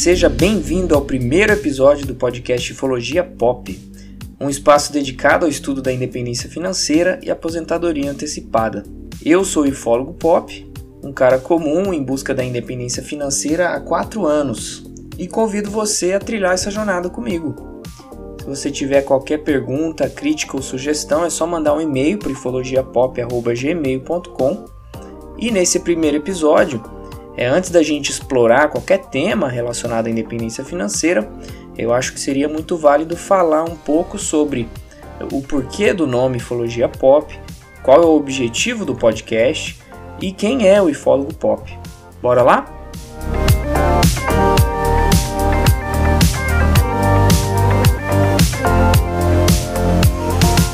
Seja bem-vindo ao primeiro episódio do podcast Ufologia Pop, um espaço dedicado ao estudo da independência financeira e aposentadoria antecipada. Eu sou o ufólogo Pop, um cara comum em busca da independência financeira há quatro anos, e convido você a trilhar essa jornada comigo. Se você tiver qualquer pergunta, crítica ou sugestão, é só mandar um e-mail para ufologiapop.gmail.com e nesse primeiro episódio é, antes da gente explorar qualquer tema relacionado à independência financeira, eu acho que seria muito válido falar um pouco sobre o porquê do nome Ufologia Pop, qual é o objetivo do podcast e quem é o ufólogo pop. Bora lá?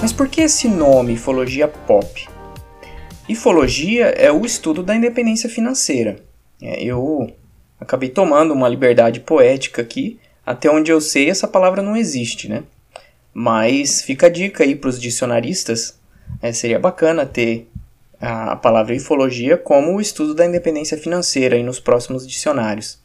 Mas por que esse nome Ufologia Pop? Ufologia é o estudo da independência financeira. É, eu acabei tomando uma liberdade poética aqui. Até onde eu sei, essa palavra não existe, né? Mas fica a dica aí para os dicionaristas. É, seria bacana ter a, palavra ufologia como o estudo da independência financeira aí nos próximos dicionários.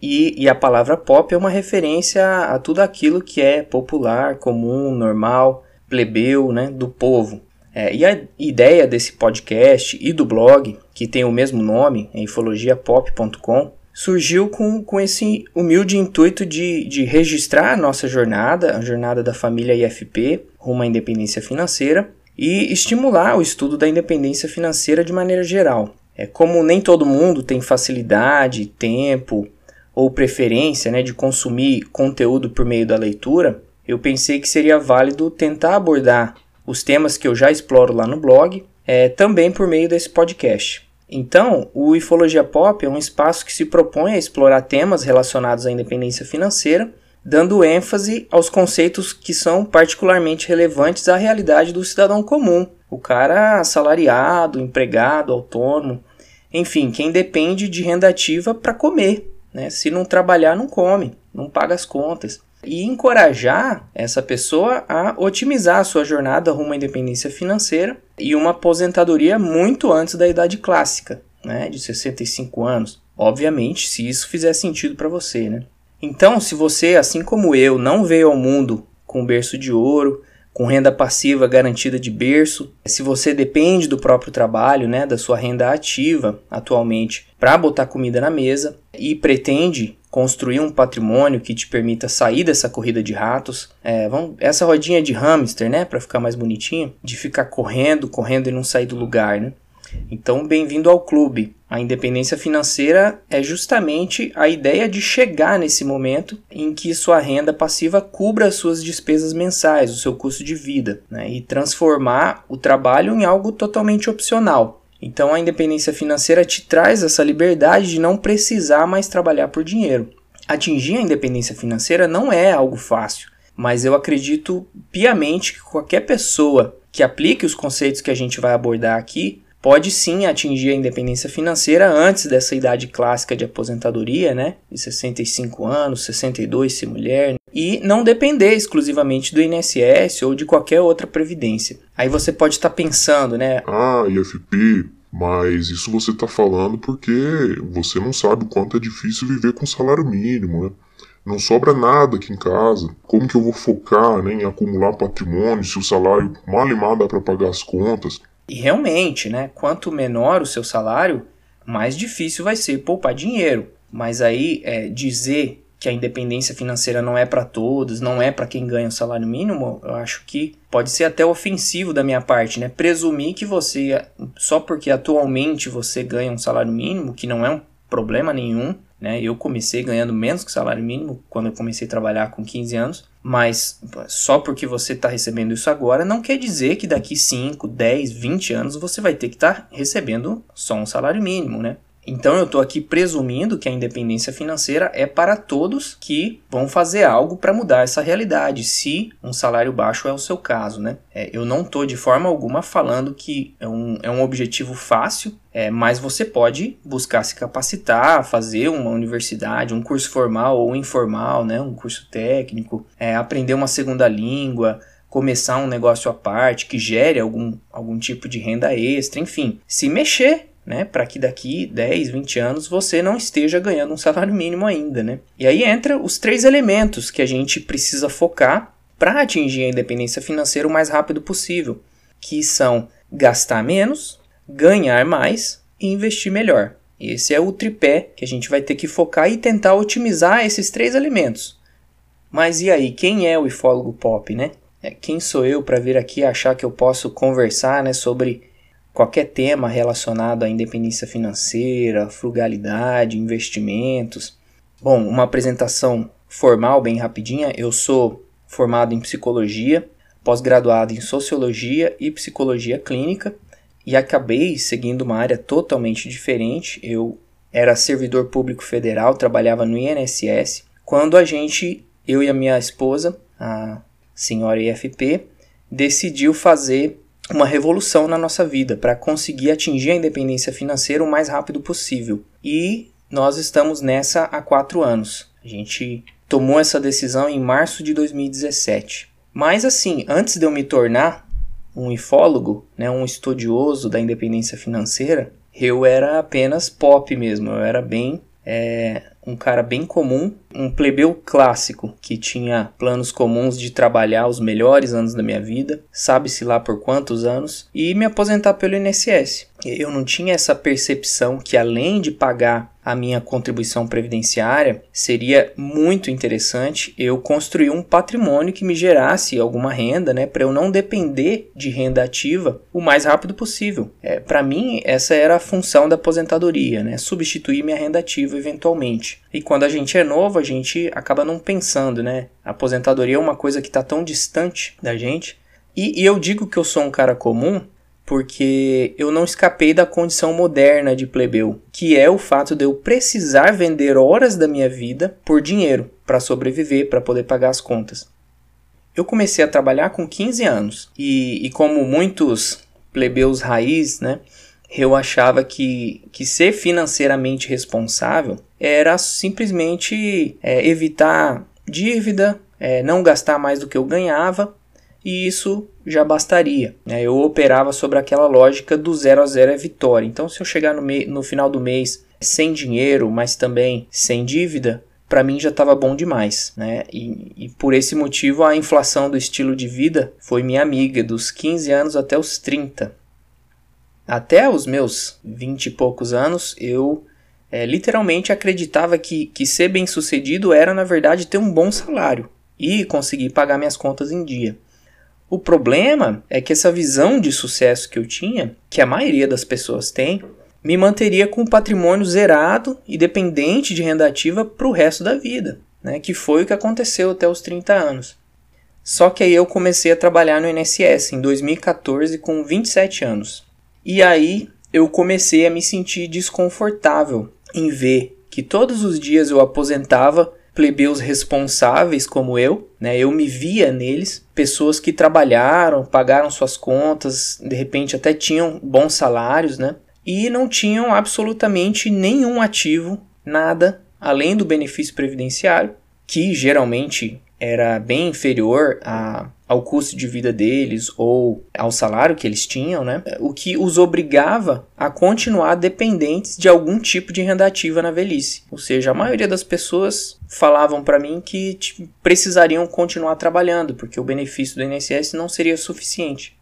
E, e, a palavra pop é uma referência a, a tudo aquilo que é popular, comum, normal, plebeu, né, do povo. É, e a ideia desse podcast e do blog, que tem o mesmo nome, é ufologiapop.com, surgiu com, com esse humilde intuito de, de registrar a nossa jornada, a jornada da família IFP rumo à independência financeira, e estimular o estudo da independência financeira de maneira geral. É, como nem todo mundo tem facilidade, tempo ou preferência né, de consumir conteúdo por meio da leitura, eu pensei que seria válido tentar abordar os temas que eu já exploro lá no blog, é, também por meio desse podcast. Então, o Ufologia Pop é um espaço que se propõe a explorar temas relacionados à independência financeira, dando ênfase aos conceitos que são particularmente relevantes à realidade do cidadão comum, o cara assalariado, empregado, autônomo, enfim, quem depende de renda ativa para comer. Né? Se não trabalhar, não come, não paga as contas e encorajar essa pessoa a otimizar a sua jornada rumo à independência financeira e uma aposentadoria muito antes da idade clássica, né, de 65 anos. Obviamente, se isso fizer sentido para você, né? Então, se você, assim como eu, não veio ao mundo com berço de ouro, com renda passiva garantida de berço, se você depende do próprio trabalho, né, da sua renda ativa atualmente para botar comida na mesa e pretende construir um patrimônio que te permita sair dessa corrida de ratos, é, vamos, essa rodinha de hamster, né, para ficar mais bonitinho, de ficar correndo, correndo e não sair do lugar, né? Então, bem-vindo ao clube. A independência financeira é justamente a ideia de chegar nesse momento em que sua renda passiva cubra as suas despesas mensais, o seu custo de vida, né, e transformar o trabalho em algo totalmente opcional. Então a independência financeira te traz essa liberdade de não precisar mais trabalhar por dinheiro. Atingir a independência financeira não é algo fácil, mas eu acredito piamente que qualquer pessoa que aplique os conceitos que a gente vai abordar aqui pode sim atingir a independência financeira antes dessa idade clássica de aposentadoria, né? De 65 anos, 62 se mulher, e não depender exclusivamente do INSS ou de qualquer outra previdência. Aí você pode estar tá pensando, né? Ah, IFP, mas isso você está falando porque você não sabe o quanto é difícil viver com salário mínimo, né? Não sobra nada aqui em casa. Como que eu vou focar né, em acumular patrimônio se o salário mal e mal dá para pagar as contas? E realmente, né, quanto menor o seu salário, mais difícil vai ser poupar dinheiro. Mas aí é, dizer que a independência financeira não é para todos, não é para quem ganha o salário mínimo, eu acho que pode ser até ofensivo da minha parte, né? Presumir que você, só porque atualmente você ganha um salário mínimo, que não é um problema nenhum, né? Eu comecei ganhando menos que salário mínimo quando eu comecei a trabalhar com 15 anos, mas só porque você está recebendo isso agora não quer dizer que daqui 5, 10, 20 anos você vai ter que estar tá recebendo só um salário mínimo, né? Então eu estou aqui presumindo que a independência financeira é para todos que vão fazer algo para mudar essa realidade, se um salário baixo é o seu caso, né? É, eu não estou de forma alguma falando que é um, é um objetivo fácil, é, mas você pode buscar se capacitar, fazer uma universidade, um curso formal ou informal, né? Um curso técnico, é, aprender uma segunda língua, começar um negócio à parte que gere algum, algum tipo de renda extra, enfim, se mexer né, para que daqui 10, 20 anos você não esteja ganhando um salário mínimo ainda, né? E aí entra os três elementos que a gente precisa focar para atingir a independência financeira o mais rápido possível, que são gastar menos, ganhar mais e investir melhor. Esse é o tripé que a gente vai ter que focar e tentar otimizar esses três elementos. Mas e aí, quem é o ifólogo pop, né? É, quem sou eu para vir aqui achar que eu posso conversar né, sobre qualquer tema relacionado à independência financeira, frugalidade, investimentos? Bom, uma apresentação formal bem rapidinha. Eu sou formado em psicologia, pós-graduado em sociologia e psicologia clínica e acabei seguindo uma área totalmente diferente. Eu era servidor público federal, trabalhava no INSS, quando a gente, eu e a minha esposa, a senhora IFP, decidiu fazer uma revolução na nossa vida para conseguir atingir a independência financeira o mais rápido possível. E nós estamos nessa há quatro anos. A gente tomou essa decisão em março de 2017. Mas assim, antes de eu me tornar um ifólogo, né, um estudioso da independência financeira, eu era apenas pop mesmo, eu era bem é, um cara bem comum, um plebeu clássico que tinha planos comuns de trabalhar os melhores anos da minha vida, sabe-se lá por quantos anos, e me aposentar pelo INSS. Eu não tinha essa percepção que além de pagar a minha contribuição previdenciária, seria muito interessante eu construir um patrimônio que me gerasse alguma renda, né, para eu não depender de renda ativa o mais rápido possível. É, para mim, essa era a função da aposentadoria, né, substituir minha renda ativa eventualmente. E quando a gente é novo, a gente acaba não pensando, né? A aposentadoria é uma coisa que está tão distante da gente. E, e eu digo que eu sou um cara comum porque eu não escapei da condição moderna de plebeu, que é o fato de eu precisar vender horas da minha vida por dinheiro para sobreviver, para poder pagar as contas. Eu comecei a trabalhar com 15 anos e, e como muitos plebeus raiz, né, eu achava que, que ser financeiramente responsável era simplesmente é, evitar dívida, é, não gastar mais do que eu ganhava e isso já bastaria. Né? Eu operava sobre aquela lógica do zero a zero é vitória. Então, se eu chegar no, no final do mês sem dinheiro, mas também sem dívida, para mim já estava bom demais, né? E, e, por esse motivo a inflação do estilo de vida foi minha amiga dos 15 anos até os 30. Até os meus 20 e poucos anos, eu é, literalmente acreditava que, que ser bem sucedido era, na verdade, ter um bom salário e conseguir pagar minhas contas em dia. O problema é que essa visão de sucesso que eu tinha, que a maioria das pessoas tem, me manteria com o patrimônio zerado e dependente de renda ativa para o resto da vida, né? que foi o que aconteceu até os 30 anos. Só que aí eu comecei a trabalhar no INSS em 2014 com 27 anos. E aí eu comecei a me sentir desconfortável em ver que todos os dias eu aposentava plebeus responsáveis como eu, né? Eu me via neles, pessoas que trabalharam, pagaram suas contas, de repente até tinham bons salários, né? E não tinham absolutamente nenhum ativo, nada além do benefício previdenciário, que geralmente era bem inferior a, ao custo de vida deles ou ao salário que eles tinham, né? O que os obrigava a continuar dependentes de algum tipo de renda ativa na velhice. Ou seja, a maioria das pessoas falavam para mim que tipo, precisariam continuar trabalhando porque o benefício do INSS não seria suficiente.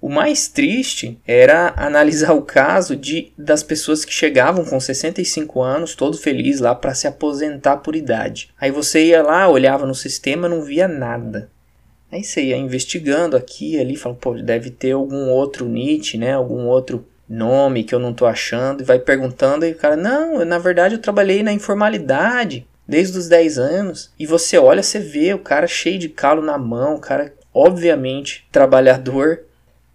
O mais triste era analisar o caso de das pessoas que chegavam com 65 anos, todo feliz lá para se aposentar por idade. Aí você ia lá, olhava no sistema, não via nada. Aí você ia investigando aqui ali, falando, pô, deve ter algum outro NIT, né? Algum outro nome que eu não tô achando. E vai perguntando e o cara, não, na verdade eu trabalhei na informalidade desde os 10 anos. E você olha, você vê o cara cheio de calo na mão, o cara obviamente trabalhador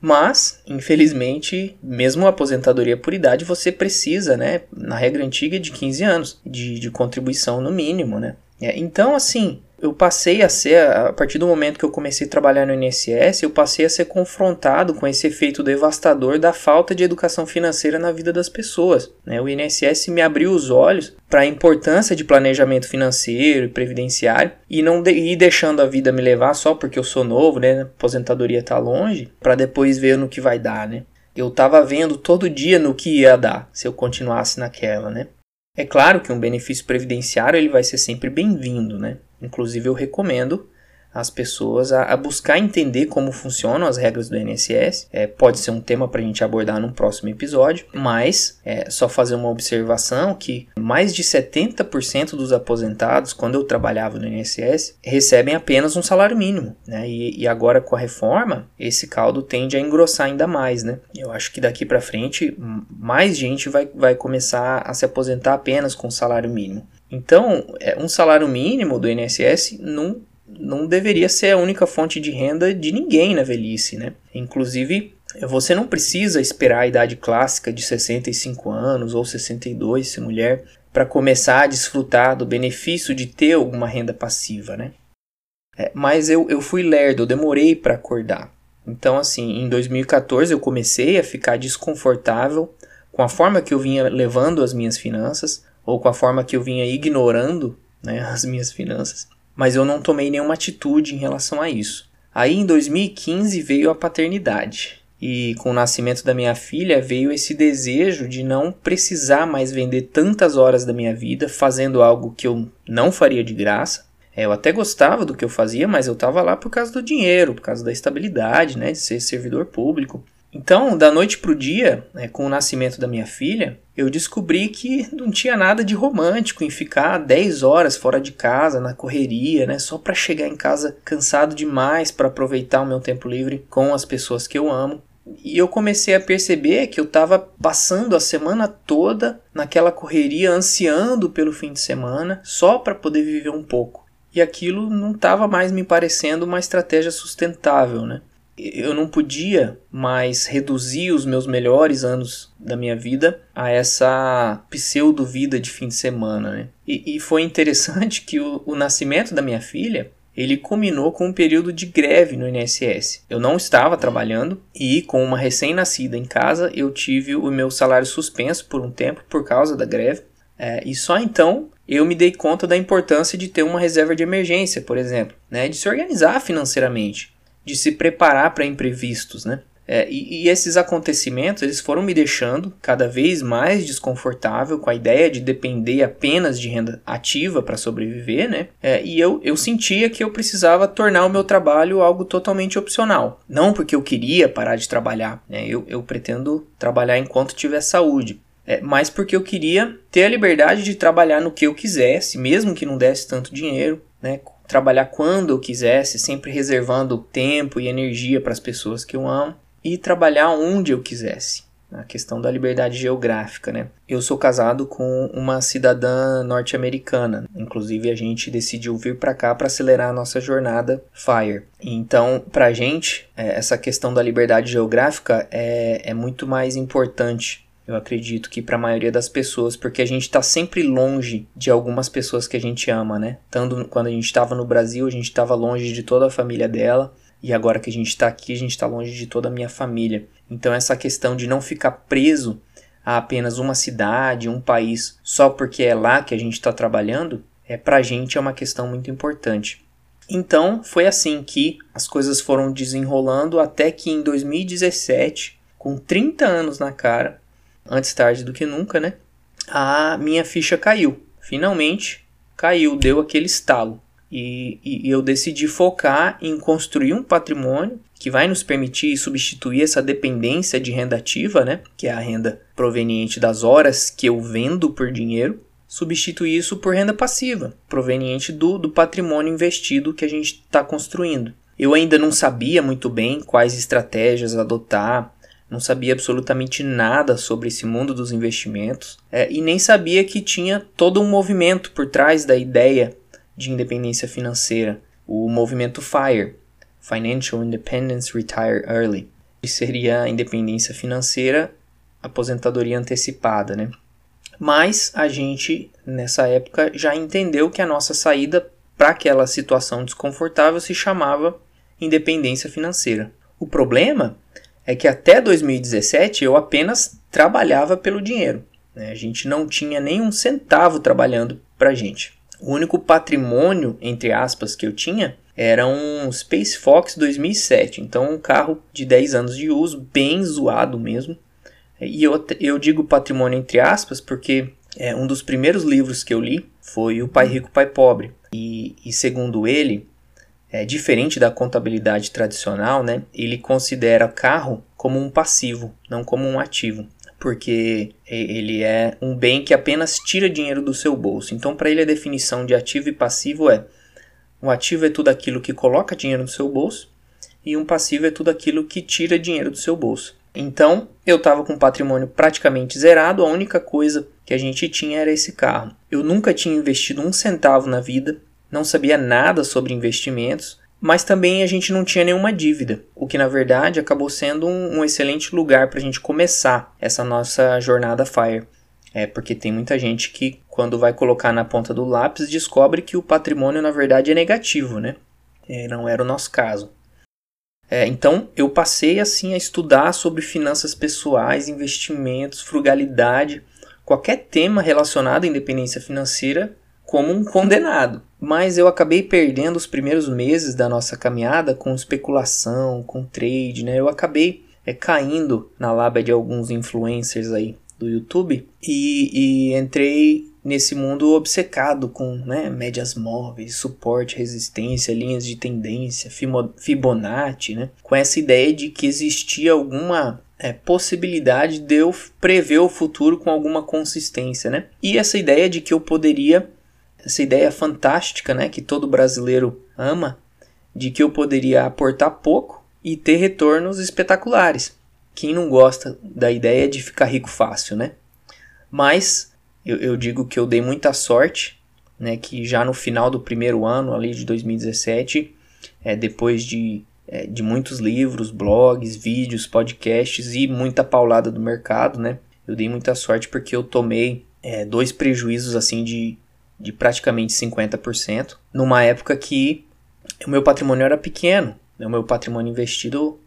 mas, infelizmente, mesmo a aposentadoria por idade, você precisa, né, na regra antiga, de 15 anos de, de contribuição no mínimo, né? É, então, assim, eu passei a ser, a partir do momento que eu comecei a trabalhar no INSS, eu passei a ser confrontado com esse efeito devastador da falta de educação financeira na vida das pessoas. Né? O INSS me abriu os olhos para a importância de planejamento financeiro e previdenciário e não de, ir deixando a vida me levar só porque eu sou novo, né? Aposentadoria está longe, para depois ver no que vai dar, né? eu estava vendo todo dia no que ia dar se eu continuasse naquela, né? É claro que um benefício previdenciário ele vai ser sempre bem-vindo, né? Inclusive eu recomendo as pessoas a, a, buscar entender como funcionam as regras do INSS. É, pode ser um tema para a gente abordar num próximo episódio, mas é só fazer uma observação que mais de 70% dos aposentados, quando eu trabalhava no INSS, recebem apenas um salário mínimo. Né? E, e agora com a reforma, esse caldo tende a engrossar ainda mais. Né? Eu acho que daqui para frente, mais gente vai, vai começar a se aposentar apenas com salário mínimo. Então, é, um salário mínimo do INSS não não deveria ser a única fonte de renda de ninguém na velhice, né? Inclusive, você não precisa esperar a idade clássica de 65 anos ou 62, se mulher, para começar a desfrutar do benefício de ter alguma renda passiva, né? É, mas eu, eu fui lerdo, eu demorei para acordar. Então, assim, em 2014 eu comecei a ficar desconfortável com a forma que eu vinha levando as minhas finanças, ou com a forma que eu vinha ignorando né, as minhas finanças mas eu não tomei nenhuma atitude em relação a isso. Aí em 2015 veio a paternidade. E com o nascimento da minha filha veio esse desejo de não precisar mais vender tantas horas da minha vida fazendo algo que eu não faria de graça. É, eu até gostava do que eu fazia, mas eu estava lá por causa do dinheiro, por causa da estabilidade, né, de ser servidor público. Então, da noite para o dia, né, com o nascimento da minha filha, eu descobri que não tinha nada de romântico em ficar 10 horas fora de casa, na correria, né, só para chegar em casa cansado demais para aproveitar o meu tempo livre com as pessoas que eu amo. E eu comecei a perceber que eu estava passando a semana toda naquela correria, ansiando pelo fim de semana, só para poder viver um pouco. E aquilo não estava mais me parecendo uma estratégia sustentável, né? Eu não podia mais reduzir os meus melhores anos da minha vida a essa pseudo-vida de fim de semana. Né? E, e foi interessante que o, o nascimento da minha filha ele culminou com um período de greve no INSS. Eu não estava trabalhando e, com uma recém-nascida em casa, eu tive o meu salário suspenso por um tempo por causa da greve. É, e só então eu me dei conta da importância de ter uma reserva de emergência, por exemplo, né, de se organizar financeiramente de se preparar para imprevistos, né? É, e, e, esses acontecimentos eles foram me deixando cada vez mais desconfortável com a ideia de depender apenas de renda ativa para sobreviver, né? É, e eu, eu sentia que eu precisava tornar o meu trabalho algo totalmente opcional. Não porque eu queria parar de trabalhar, né? Eu, eu pretendo trabalhar enquanto tiver saúde. É, mas porque eu queria ter a liberdade de trabalhar no que eu quisesse, mesmo que não desse tanto dinheiro, né? Trabalhar quando eu quisesse, sempre reservando tempo e energia para as pessoas que eu amo e trabalhar onde eu quisesse. A questão da liberdade geográfica, né? Eu sou casado com uma cidadã norte-americana. Inclusive, a gente decidiu vir para cá para acelerar a nossa jornada FIRE. Então, para a gente, é, essa questão da liberdade geográfica é, é muito mais importante eu acredito que para a maioria das pessoas, porque a gente está sempre longe de algumas pessoas que a gente ama, né? Tanto quando a gente estava no Brasil, a gente estava longe de toda a família dela, e agora que a gente está aqui, a gente está longe de toda a minha família. Então, essa questão de não ficar preso a apenas uma cidade, um país, só porque é lá que a gente está trabalhando, é para a gente é uma questão muito importante. Então, foi assim que as coisas foram desenrolando até que em 2017, com 30 anos na cara, antes tarde do que nunca, né? A minha ficha caiu. Finalmente caiu, deu aquele estalo. E, e, eu decidi focar em construir um patrimônio que vai nos permitir substituir essa dependência de renda ativa, né? Que é a renda proveniente das horas que eu vendo por dinheiro. Substituir isso por renda passiva, proveniente do, do patrimônio investido que a gente está construindo. Eu ainda não sabia muito bem quais estratégias adotar, não sabia absolutamente nada sobre esse mundo dos investimentos é, e nem sabia que tinha todo um movimento por trás da ideia de independência financeira, o movimento FIRE Financial Independence Retire Early que seria a independência financeira, aposentadoria antecipada, né? Mas a gente nessa época já entendeu que a nossa saída para aquela situação desconfortável se chamava independência financeira. O problema é que até 2017 eu apenas trabalhava pelo dinheiro. Né? A gente não tinha nenhum centavo trabalhando para gente. O único patrimônio, entre aspas, que eu tinha era um Space Fox 2007, então um carro de 10 anos de uso, bem zoado mesmo. E eu, eu digo patrimônio entre aspas porque é, um dos primeiros livros que eu li foi O Pai Rico, Pai Pobre. E, e segundo ele, é, diferente da contabilidade tradicional, né, ele considera carro como um passivo, não como um ativo porque ele é um bem que apenas tira dinheiro do seu bolso. Então, para ele, a definição de ativo e passivo é: um ativo é tudo aquilo que coloca dinheiro no seu bolso, e um passivo é tudo aquilo que tira dinheiro do seu bolso. Então, eu estava com patrimônio praticamente zerado, a única coisa que a gente tinha era esse carro. Eu nunca tinha investido um centavo na vida, não sabia nada sobre investimentos, mas também a gente não tinha nenhuma dívida, o que na verdade acabou sendo um, um excelente lugar para a gente começar essa nossa jornada FIRE. É porque tem muita gente que, quando vai colocar na ponta do lápis, descobre que o patrimônio na verdade é negativo, né? É, não era o nosso caso. É, então eu passei assim a estudar sobre finanças pessoais, investimentos, frugalidade, qualquer tema relacionado à independência financeira como um condenado. Mas eu acabei perdendo os primeiros meses da nossa caminhada com especulação, com trade, né? Eu acabei é, caindo na lábia de alguns influencers aí do YouTube e, e entrei nesse mundo obcecado com né, médias móveis, suporte, resistência, linhas de tendência, Fibonacci, né, com essa ideia de que existia alguma é, possibilidade de eu prever o futuro com alguma consistência. Né? E essa ideia de que eu poderia essa ideia fantástica, né, que todo brasileiro ama, de que eu poderia aportar pouco e ter retornos espetaculares. Quem não gosta da ideia de ficar rico fácil, né? Mas eu, eu digo que eu dei muita sorte, né, que já no final do primeiro ano, ali de 2017, é, depois de, é, de muitos livros, blogs, vídeos, podcasts e muita paulada do mercado, né, eu dei muita sorte porque eu tomei é, dois prejuízos assim de de praticamente 50%, numa época que o meu patrimônio era pequeno, né? o meu patrimônio investido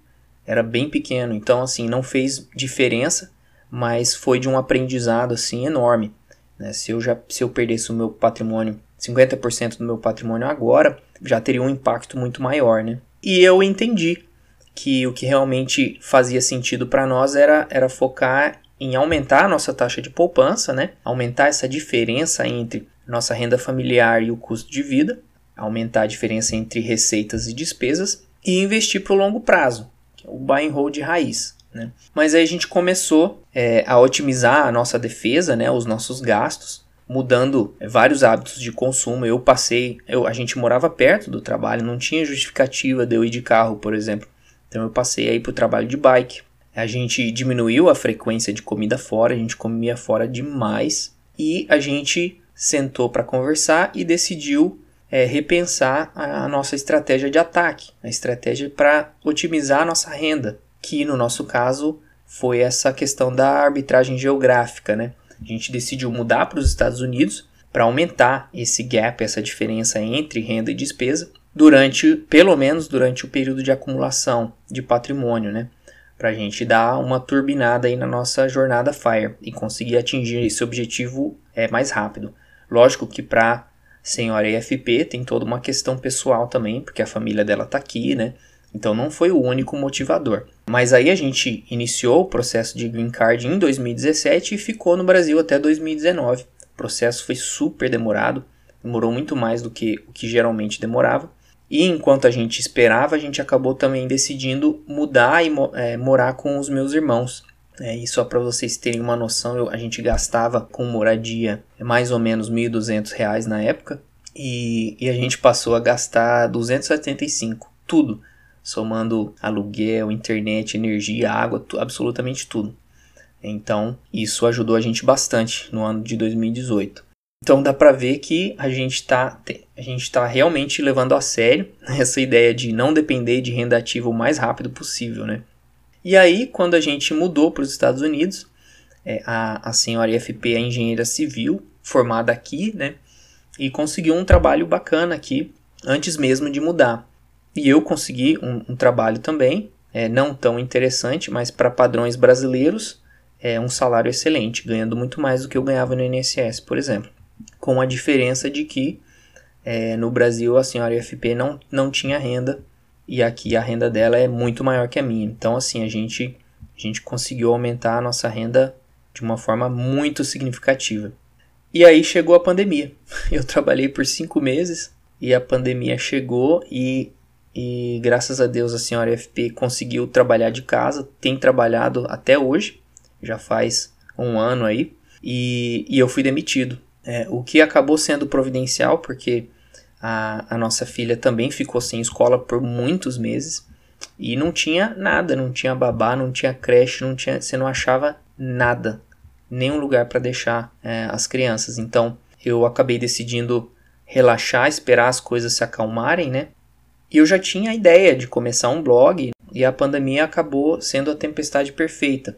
era bem pequeno, então assim, não fez diferença, mas foi de um aprendizado assim enorme. Né? Se eu já se eu perdesse o meu patrimônio, 50% do meu patrimônio agora, já teria um impacto muito maior, né? E eu entendi que o que realmente fazia sentido para nós era, era focar em aumentar a nossa taxa de poupança, né? Aumentar essa diferença entre nossa renda familiar e o custo de vida, aumentar a diferença entre receitas e despesas e investir para o longo prazo, que é o buy and hold raiz. Né? Mas aí a gente começou é, a otimizar a nossa defesa, né, os nossos gastos, mudando é, vários hábitos de consumo. Eu passei, eu, a gente morava perto do trabalho, não tinha justificativa de eu ir de carro, por exemplo. Então eu passei aí para o trabalho de bike. A gente diminuiu a frequência de comida fora, a gente comia fora demais e a gente sentou para conversar e decidiu é, repensar a, nossa estratégia de ataque, a estratégia para otimizar a nossa renda, que no nosso caso foi essa questão da arbitragem geográfica, né? A gente decidiu mudar para os Estados Unidos para aumentar esse gap, essa diferença entre renda e despesa, durante, pelo menos durante o período de acumulação de patrimônio, né? Para a gente dar uma turbinada aí na nossa jornada FIRE e conseguir atingir esse objetivo é, mais rápido. Lógico que para senhora EFP tem toda uma questão pessoal também, porque a família dela está aqui, né? Então não foi o único motivador. Mas aí a gente iniciou o processo de green card em 2017 e ficou no Brasil até 2019. O processo foi super demorado, demorou muito mais do que o que geralmente demorava. E enquanto a gente esperava, a gente acabou também decidindo mudar e é, morar com os meus irmãos. É, e só para vocês terem uma noção, eu, a gente gastava com moradia mais ou menos R$ 1.200 na época e, e, a gente passou a gastar 275, tudo, somando aluguel, internet, energia, água, tu, absolutamente tudo. Então, isso ajudou a gente bastante no ano de 2018. Então dá para ver que a gente está a gente tá realmente levando a sério essa ideia de não depender de renda ativa o mais rápido possível, né? E aí, quando a gente mudou para os Estados Unidos, é, a, a senhora IFP é engenheira civil, formada aqui, né? E conseguiu um trabalho bacana aqui, antes mesmo de mudar. E eu consegui um, um trabalho também, é, não tão interessante, mas para padrões brasileiros, é um salário excelente, ganhando muito mais do que eu ganhava no INSS, por exemplo. Com a diferença de que é, no Brasil a senhora IFP não, não tinha renda e aqui a renda dela é muito maior que a minha. Então, assim, a gente, a gente conseguiu aumentar a nossa renda de uma forma muito significativa. E aí chegou a pandemia. Eu trabalhei por cinco meses e a pandemia chegou e, e graças a Deus a senhora FP conseguiu trabalhar de casa, tem trabalhado até hoje, já faz um ano aí, e, e eu fui demitido. É, o que acabou sendo providencial, porque a, a nossa filha também ficou sem escola por muitos meses e não tinha nada, não tinha babá, não tinha creche, não tinha, você não achava nada, nenhum lugar para deixar é, as crianças. Então eu acabei decidindo relaxar, esperar as coisas se acalmarem, né? E eu já tinha a ideia de começar um blog e a pandemia acabou sendo a tempestade perfeita.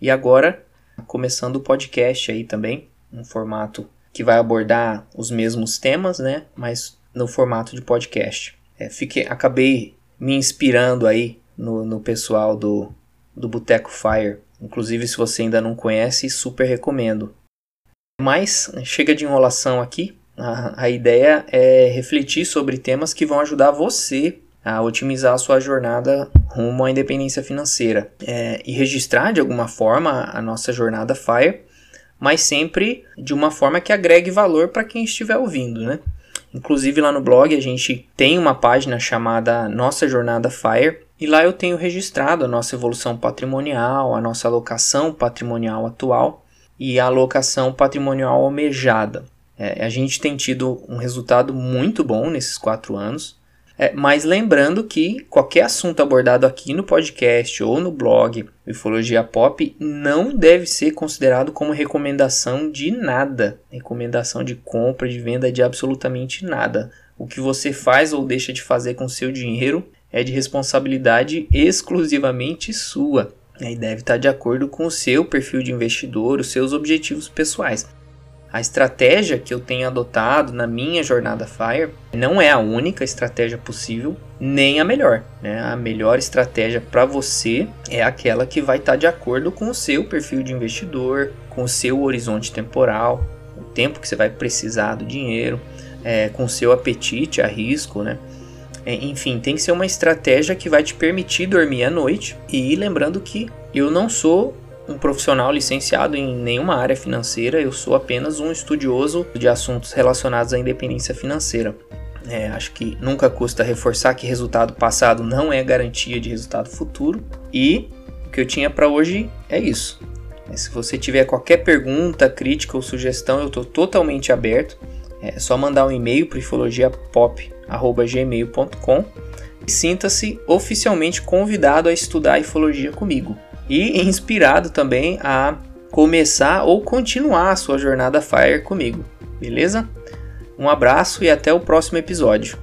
E agora começando o podcast aí também, um formato que vai abordar os mesmos temas, né? Mas no formato de podcast. É, fiquei, acabei me inspirando aí no, no pessoal do, do Boteco Fire. Inclusive, se você ainda não conhece, super recomendo. Mas chega de enrolação aqui. A, a ideia é refletir sobre temas que vão ajudar você a otimizar a sua jornada rumo à independência financeira é, e registrar de alguma forma a nossa jornada FIRE, mas sempre de uma forma que agregue valor para quem estiver ouvindo, né? Inclusive lá no blog a gente tem uma página chamada Nossa Jornada FIRE e lá eu tenho registrado a nossa evolução patrimonial, a nossa alocação patrimonial atual e a alocação patrimonial almejada. É, a gente tem tido um resultado muito bom nesses quatro anos. É, mas lembrando que qualquer assunto abordado aqui no podcast ou no blog Ufologia Pop não deve ser considerado como recomendação de nada, recomendação de compra, de venda de absolutamente nada. O que você faz ou deixa de fazer com seu dinheiro é de responsabilidade exclusivamente sua. E deve estar de acordo com o seu perfil de investidor, os seus objetivos pessoais. A estratégia que eu tenho adotado na minha jornada FIRE não é a única estratégia possível, nem a melhor. Né? A melhor estratégia para você é aquela que vai estar tá de acordo com o seu perfil de investidor, com o seu horizonte temporal, o tempo que você vai precisar do dinheiro, é, com o seu apetite a risco, né? É, enfim, tem que ser uma estratégia que vai te permitir dormir à noite. E lembrando que eu não sou um profissional licenciado em nenhuma área financeira, eu sou apenas um estudioso de assuntos relacionados à independência financeira. É, acho que nunca custa reforçar que resultado passado não é garantia de resultado futuro. E o que eu tinha para hoje é isso. Se você tiver qualquer pergunta, crítica ou sugestão, eu estou totalmente aberto. É só mandar um e-mail para ufologiapop.gmail.com e sinta-se oficialmente convidado a estudar ufologia comigo e inspirado também a começar ou continuar a sua jornada Fire comigo, beleza? Um abraço e até o próximo episódio.